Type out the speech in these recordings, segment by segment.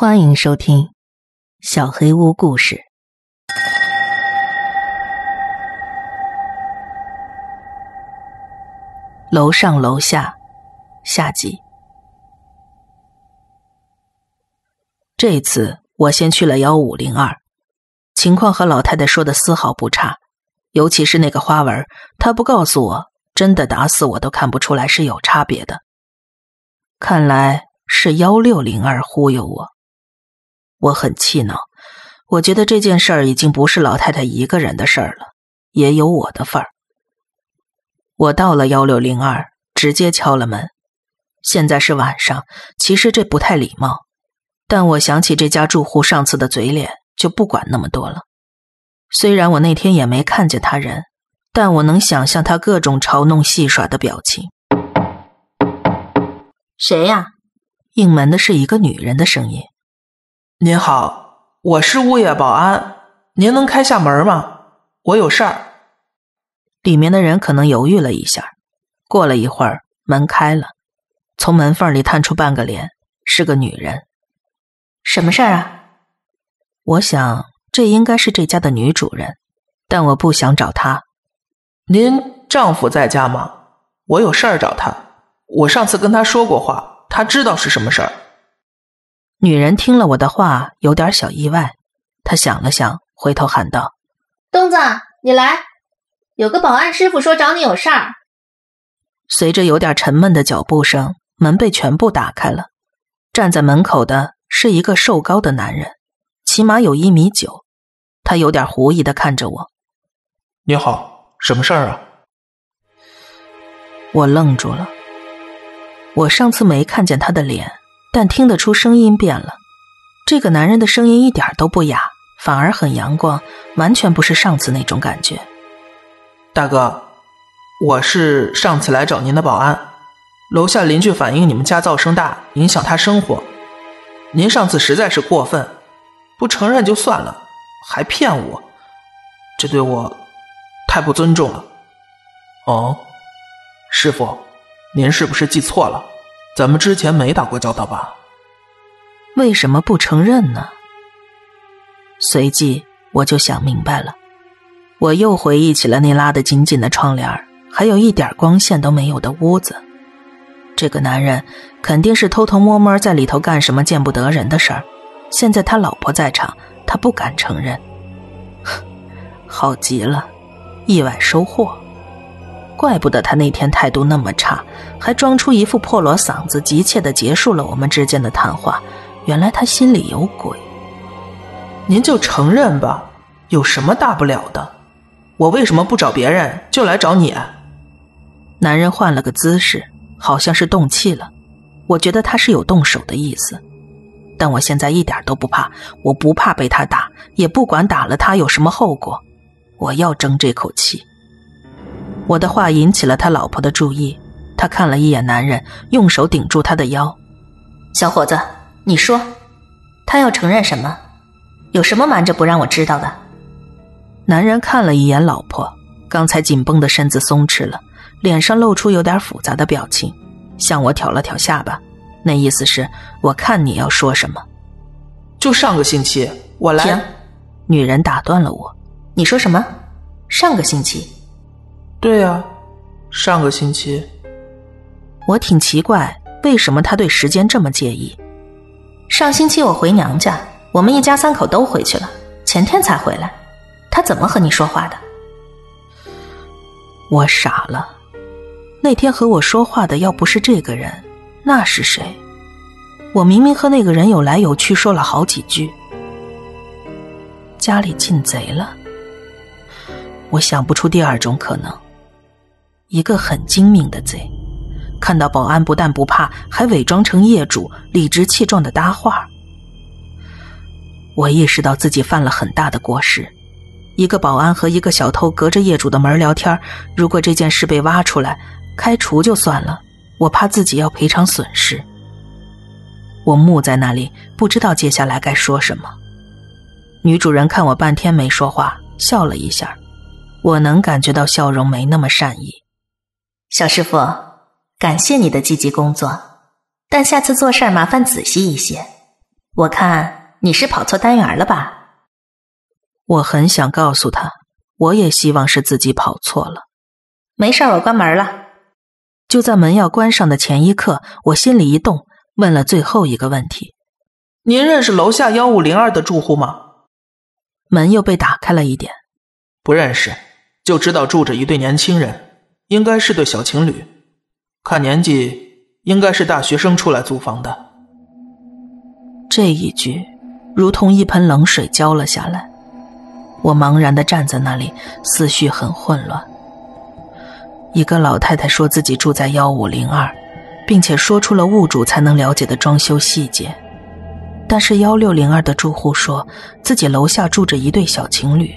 欢迎收听《小黑屋故事》。楼上楼下，下集。这次我先去了幺五零二，情况和老太太说的丝毫不差，尤其是那个花纹，她不告诉我，真的打死我都看不出来是有差别的。看来是幺六零二忽悠我。我很气恼，我觉得这件事儿已经不是老太太一个人的事儿了，也有我的份儿。我到了幺六零二，直接敲了门。现在是晚上，其实这不太礼貌，但我想起这家住户上次的嘴脸，就不管那么多了。虽然我那天也没看见他人，但我能想象他各种嘲弄戏耍的表情。谁呀？应门的是一个女人的声音。您好，我是物业保安，您能开下门吗？我有事儿。里面的人可能犹豫了一下，过了一会儿，门开了，从门缝里探出半个脸，是个女人。什么事儿啊？我想这应该是这家的女主人，但我不想找她。您丈夫在家吗？我有事儿找他。我上次跟他说过话，他知道是什么事儿。女人听了我的话，有点小意外。她想了想，回头喊道：“东子，你来，有个保安师傅说找你有事儿。”随着有点沉闷的脚步声，门被全部打开了。站在门口的是一个瘦高的男人，起码有一米九。他有点狐疑的看着我：“你好，什么事儿啊？”我愣住了。我上次没看见他的脸。但听得出声音变了，这个男人的声音一点都不哑，反而很阳光，完全不是上次那种感觉。大哥，我是上次来找您的保安，楼下邻居反映你们家噪声大，影响他生活。您上次实在是过分，不承认就算了，还骗我，这对我太不尊重了。哦，师傅，您是不是记错了？咱们之前没打过交道吧？为什么不承认呢？随即我就想明白了，我又回忆起了那拉得紧紧的窗帘，还有一点光线都没有的屋子。这个男人肯定是偷偷摸摸在里头干什么见不得人的事儿。现在他老婆在场，他不敢承认。好极了，意外收获。怪不得他那天态度那么差，还装出一副破锣嗓子，急切的结束了我们之间的谈话。原来他心里有鬼。您就承认吧，有什么大不了的？我为什么不找别人，就来找你？男人换了个姿势，好像是动气了。我觉得他是有动手的意思，但我现在一点都不怕，我不怕被他打，也不管打了他有什么后果，我要争这口气。我的话引起了他老婆的注意，他看了一眼男人，用手顶住他的腰：“小伙子，你说，他要承认什么？有什么瞒着不让我知道的？”男人看了一眼老婆，刚才紧绷的身子松弛了，脸上露出有点复杂的表情，向我挑了挑下巴，那意思是我看你要说什么。就上个星期我来。停！女人打断了我：“你说什么？上个星期？”对呀，上个星期，我挺奇怪，为什么他对时间这么介意？上星期我回娘家，我们一家三口都回去了，前天才回来。他怎么和你说话的？我傻了，那天和我说话的要不是这个人，那是谁？我明明和那个人有来有去，说了好几句。家里进贼了，我想不出第二种可能。一个很精明的贼，看到保安不但不怕，还伪装成业主，理直气壮的搭话。我意识到自己犯了很大的过失。一个保安和一个小偷隔着业主的门聊天，如果这件事被挖出来，开除就算了，我怕自己要赔偿损失。我木在那里，不知道接下来该说什么。女主人看我半天没说话，笑了一下，我能感觉到笑容没那么善意。小师傅，感谢你的积极工作，但下次做事儿麻烦仔细一些。我看你是跑错单元了吧？我很想告诉他，我也希望是自己跑错了。没事，我关门了。就在门要关上的前一刻，我心里一动，问了最后一个问题：“您认识楼下幺五零二的住户吗？”门又被打开了一点。不认识，就知道住着一对年轻人，应该是对小情侣，看年纪应该是大学生出来租房的。这一句，如同一盆冷水浇了下来。我茫然的站在那里，思绪很混乱。一个老太太说自己住在幺五零二，并且说出了物主才能了解的装修细节。但是幺六零二的住户说自己楼下住着一对小情侣。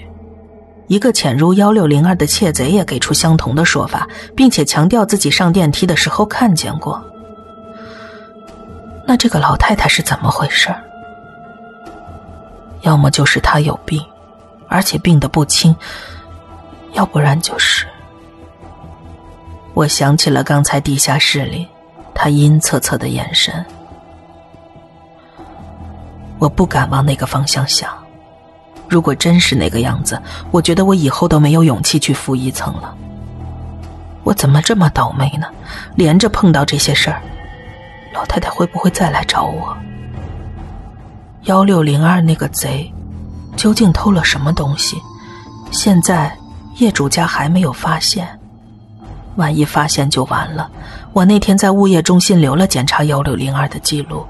一个潜入幺六零二的窃贼也给出相同的说法，并且强调自己上电梯的时候看见过。那这个老太太是怎么回事？要么就是她有病。而且病得不轻，要不然就是……我想起了刚才地下室里他阴恻恻的眼神，我不敢往那个方向想。如果真是那个样子，我觉得我以后都没有勇气去负一层了。我怎么这么倒霉呢？连着碰到这些事儿，老太太会不会再来找我？幺六零二那个贼。究竟偷了什么东西？现在业主家还没有发现，万一发现就完了。我那天在物业中心留了检查幺六零二的记录。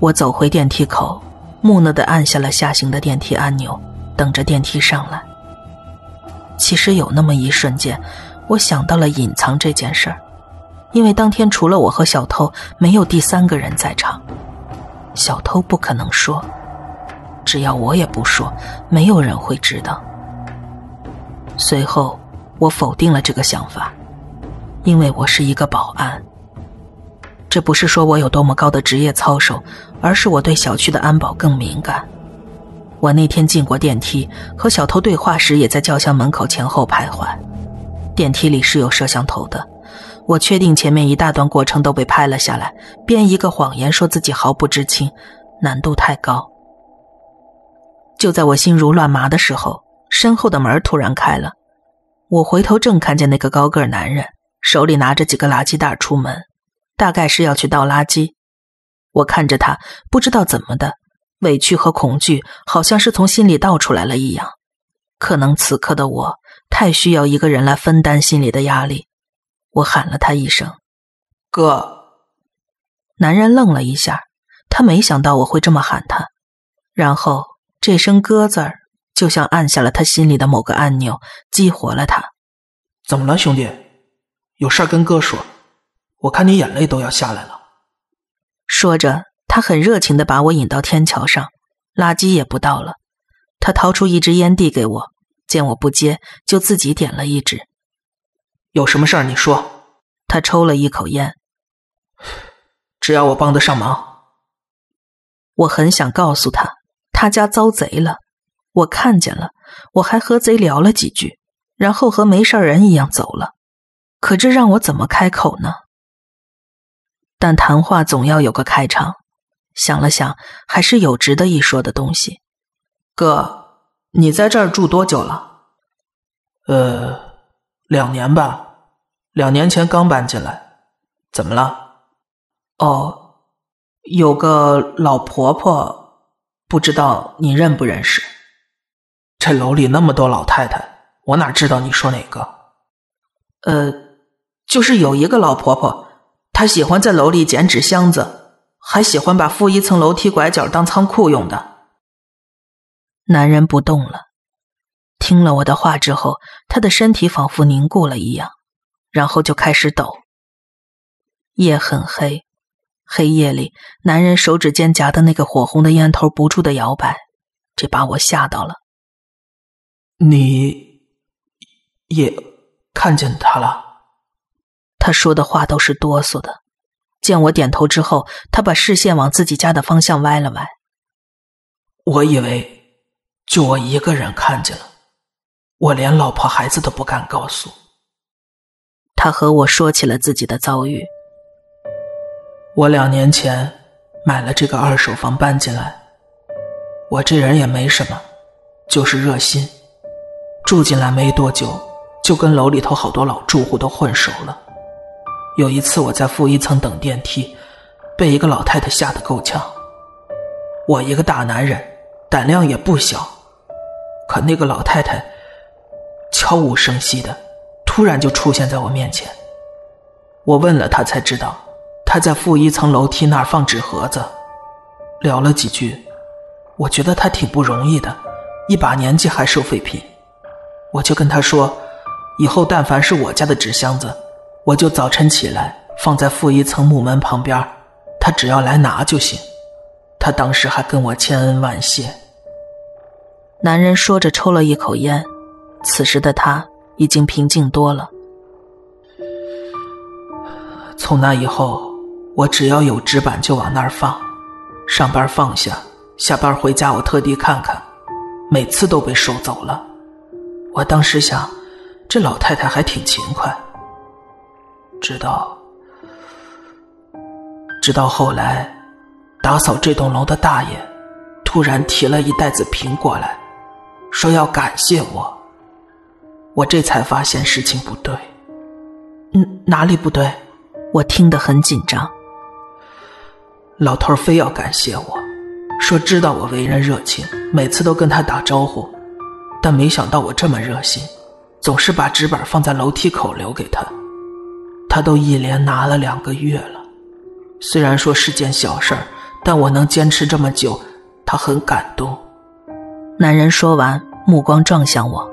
我走回电梯口，木讷的按下了下行的电梯按钮，等着电梯上来。其实有那么一瞬间，我想到了隐藏这件事儿，因为当天除了我和小偷，没有第三个人在场。小偷不可能说。只要我也不说，没有人会知道。随后，我否定了这个想法，因为我是一个保安。这不是说我有多么高的职业操守，而是我对小区的安保更敏感。我那天进过电梯，和小偷对话时，也在轿厢门口前后徘徊。电梯里是有摄像头的，我确定前面一大段过程都被拍了下来，编一个谎言说自己毫不知情，难度太高。就在我心如乱麻的时候，身后的门突然开了。我回头正看见那个高个男人手里拿着几个垃圾袋出门，大概是要去倒垃圾。我看着他，不知道怎么的，委屈和恐惧好像是从心里倒出来了一样。可能此刻的我太需要一个人来分担心里的压力。我喊了他一声：“哥。”男人愣了一下，他没想到我会这么喊他，然后。这声“哥”字儿，就像按下了他心里的某个按钮，激活了他。怎么了，兄弟？有事跟哥说。我看你眼泪都要下来了。说着，他很热情的把我引到天桥上，垃圾也不倒了。他掏出一支烟递给我，见我不接，就自己点了一支。有什么事儿你说。他抽了一口烟。只要我帮得上忙。我很想告诉他。他家遭贼了，我看见了，我还和贼聊了几句，然后和没事人一样走了。可这让我怎么开口呢？但谈话总要有个开场。想了想，还是有值得一说的东西。哥，你在这儿住多久了？呃，两年吧，两年前刚搬进来。怎么了？哦，有个老婆婆。不知道你认不认识？这楼里那么多老太太，我哪知道你说哪个？呃，就是有一个老婆婆，他喜欢在楼里捡纸箱子，还喜欢把负一层楼梯拐角当仓库用的。男人不动了，听了我的话之后，他的身体仿佛凝固了一样，然后就开始抖。夜很黑。黑夜里，男人手指间夹的那个火红的烟头不住的摇摆，这把我吓到了。你也看见他了？他说的话都是哆嗦的。见我点头之后，他把视线往自己家的方向歪了歪。我以为就我一个人看见了，我连老婆孩子都不敢告诉。他和我说起了自己的遭遇。我两年前买了这个二手房搬进来。我这人也没什么，就是热心。住进来没多久，就跟楼里头好多老住户都混熟了。有一次我在负一层等电梯，被一个老太太吓得够呛。我一个大男人，胆量也不小，可那个老太太悄无声息的，突然就出现在我面前。我问了她，才知道她在负一层楼梯那儿放纸盒子。聊了几句，我觉得她挺不容易的，一把年纪还收废品。我就跟她说，以后但凡是我家的纸箱子。我就早晨起来放在负一层木门旁边，他只要来拿就行。他当时还跟我千恩万谢。男人说着抽了一口烟，此时的他已经平静多了。从那以后，我只要有纸板就往那儿放，上班放下，下班回家我特地看看，每次都被收走了。我当时想，这老太太还挺勤快。直到，直到后来，打扫这栋楼的大爷突然提了一袋子苹果来，说要感谢我。我这才发现事情不对。嗯，哪里不对？我听得很紧张。老头非要感谢我，说知道我为人热情，每次都跟他打招呼，但没想到我这么热心，总是把纸板放在楼梯口留给他。他都一连拿了两个月了，虽然说是件小事儿，但我能坚持这么久，他很感动。男人说完，目光撞向我。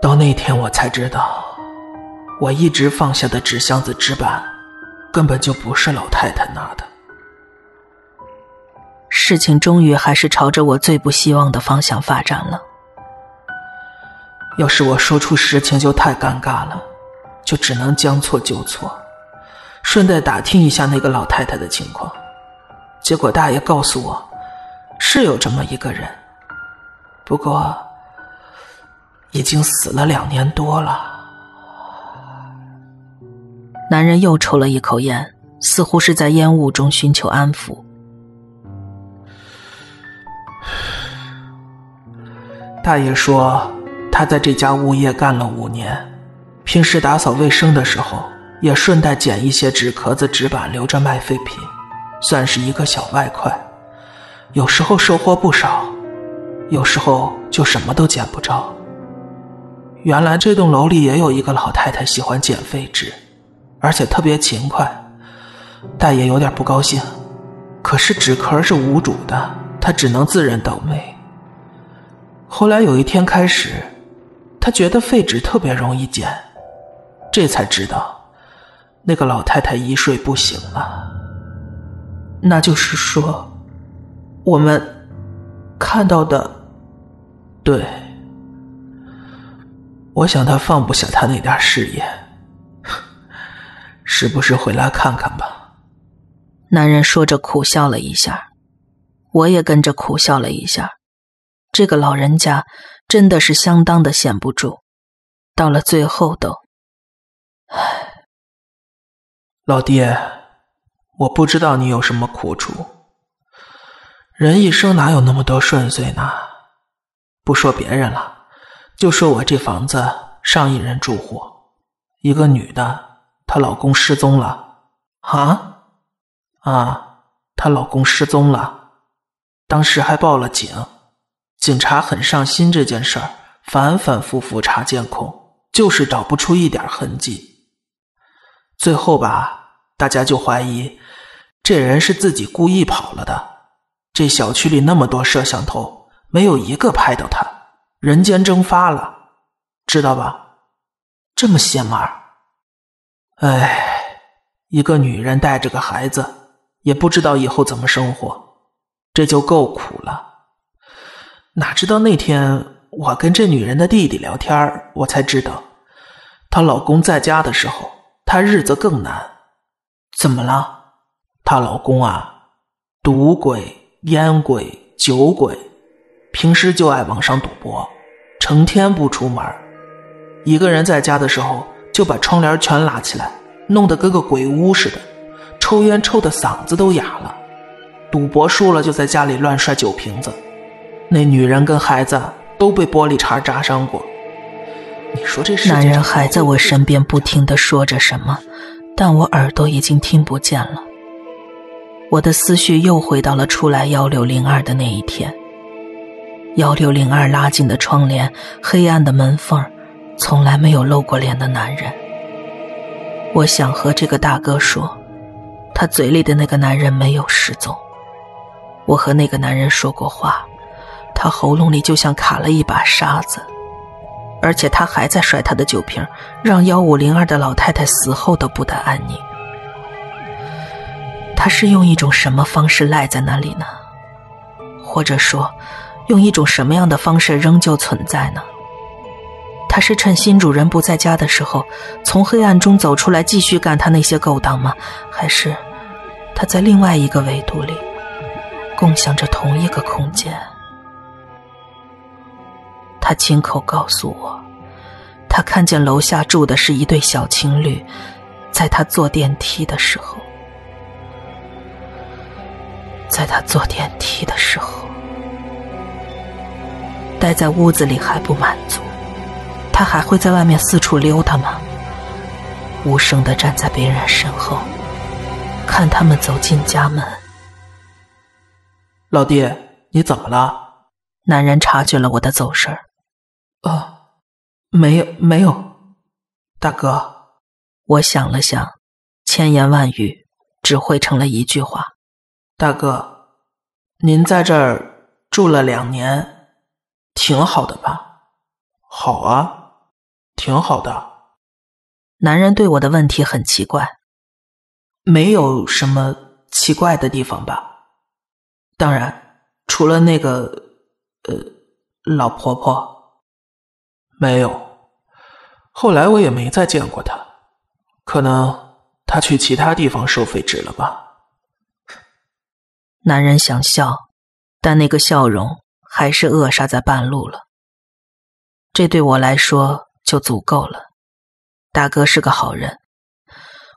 到那天我才知道，我一直放下的纸箱子纸板，根本就不是老太太拿的。事情终于还是朝着我最不希望的方向发展了。要是我说出实情，就太尴尬了。就只能将错就错，顺带打听一下那个老太太的情况。结果大爷告诉我，是有这么一个人，不过已经死了两年多了。男人又抽了一口烟，似乎是在烟雾中寻求安抚。大爷说，他在这家物业干了五年。平时打扫卫生的时候，也顺带捡一些纸壳子、纸板留着卖废品，算是一个小外快。有时候收获不少，有时候就什么都捡不着。原来这栋楼里也有一个老太太喜欢捡废纸，而且特别勤快。大爷有点不高兴，可是纸壳是无主的，他只能自认倒霉。后来有一天开始，他觉得废纸特别容易捡。这才知道，那个老太太一睡不醒了。那就是说，我们看到的，对。我想他放不下他那点事业，时不时回来看看吧。男人说着苦笑了一下，我也跟着苦笑了一下。这个老人家真的是相当的闲不住，到了最后都。唉，老爹，我不知道你有什么苦处。人一生哪有那么多顺遂呢？不说别人了，就说我这房子上一人住户，一个女的，她老公失踪了。啊啊，她老公失踪了，当时还报了警，警察很上心这件事儿，反反复复查监控，就是找不出一点痕迹。最后吧，大家就怀疑这人是自己故意跑了的。这小区里那么多摄像头，没有一个拍到他，人间蒸发了，知道吧？这么邪门儿。哎，一个女人带着个孩子，也不知道以后怎么生活，这就够苦了。哪知道那天我跟这女人的弟弟聊天，我才知道，她老公在家的时候。她日子更难，怎么了？她老公啊，赌鬼、烟鬼、酒鬼，平时就爱网上赌博，成天不出门。一个人在家的时候，就把窗帘全拉起来，弄得跟个鬼屋似的，抽烟抽的嗓子都哑了，赌博输了就在家里乱摔酒瓶子，那女人跟孩子都被玻璃碴扎伤过。你说这男人还在我身边不停的说着什么，但我耳朵已经听不见了。我的思绪又回到了出来幺六零二的那一天。幺六零二拉紧的窗帘，黑暗的门缝，从来没有露过脸的男人。我想和这个大哥说，他嘴里的那个男人没有失踪。我和那个男人说过话，他喉咙里就像卡了一把沙子。而且他还在摔他的酒瓶，让幺五零二的老太太死后都不得安宁。他是用一种什么方式赖在那里呢？或者说，用一种什么样的方式仍旧存在呢？他是趁新主人不在家的时候，从黑暗中走出来继续干他那些勾当吗？还是他在另外一个维度里，共享着同一个空间？他亲口告诉我，他看见楼下住的是一对小情侣，在他坐电梯的时候，在他坐电梯的时候，待在屋子里还不满足，他还会在外面四处溜达吗？无声的站在别人身后，看他们走进家门。老弟，你怎么了？男人察觉了我的走神儿。啊，没有没有，大哥，我想了想，千言万语只汇成了一句话：大哥，您在这儿住了两年，挺好的吧？好啊，挺好的。男人对我的问题很奇怪，没有什么奇怪的地方吧？当然，除了那个呃老婆婆。没有，后来我也没再见过他，可能他去其他地方收废纸了吧。男人想笑，但那个笑容还是扼杀在半路了。这对我来说就足够了。大哥是个好人，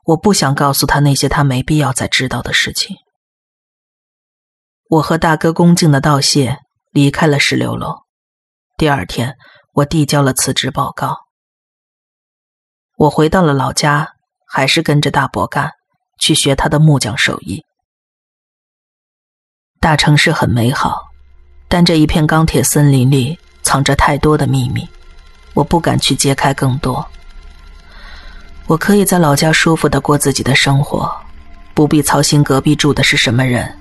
我不想告诉他那些他没必要再知道的事情。我和大哥恭敬的道谢，离开了石榴楼。第二天。我递交了辞职报告。我回到了老家，还是跟着大伯干，去学他的木匠手艺。大城市很美好，但这一片钢铁森林里藏着太多的秘密，我不敢去揭开更多。我可以在老家舒服的过自己的生活，不必操心隔壁住的是什么人，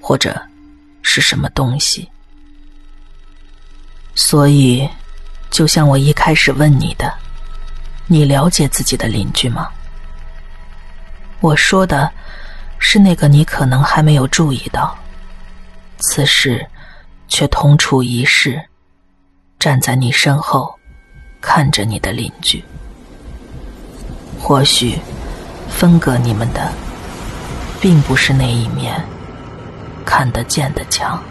或者是什么东西。所以。就像我一开始问你的，你了解自己的邻居吗？我说的是那个你可能还没有注意到，此时却同处一室，站在你身后看着你的邻居。或许分隔你们的，并不是那一面看得见的墙。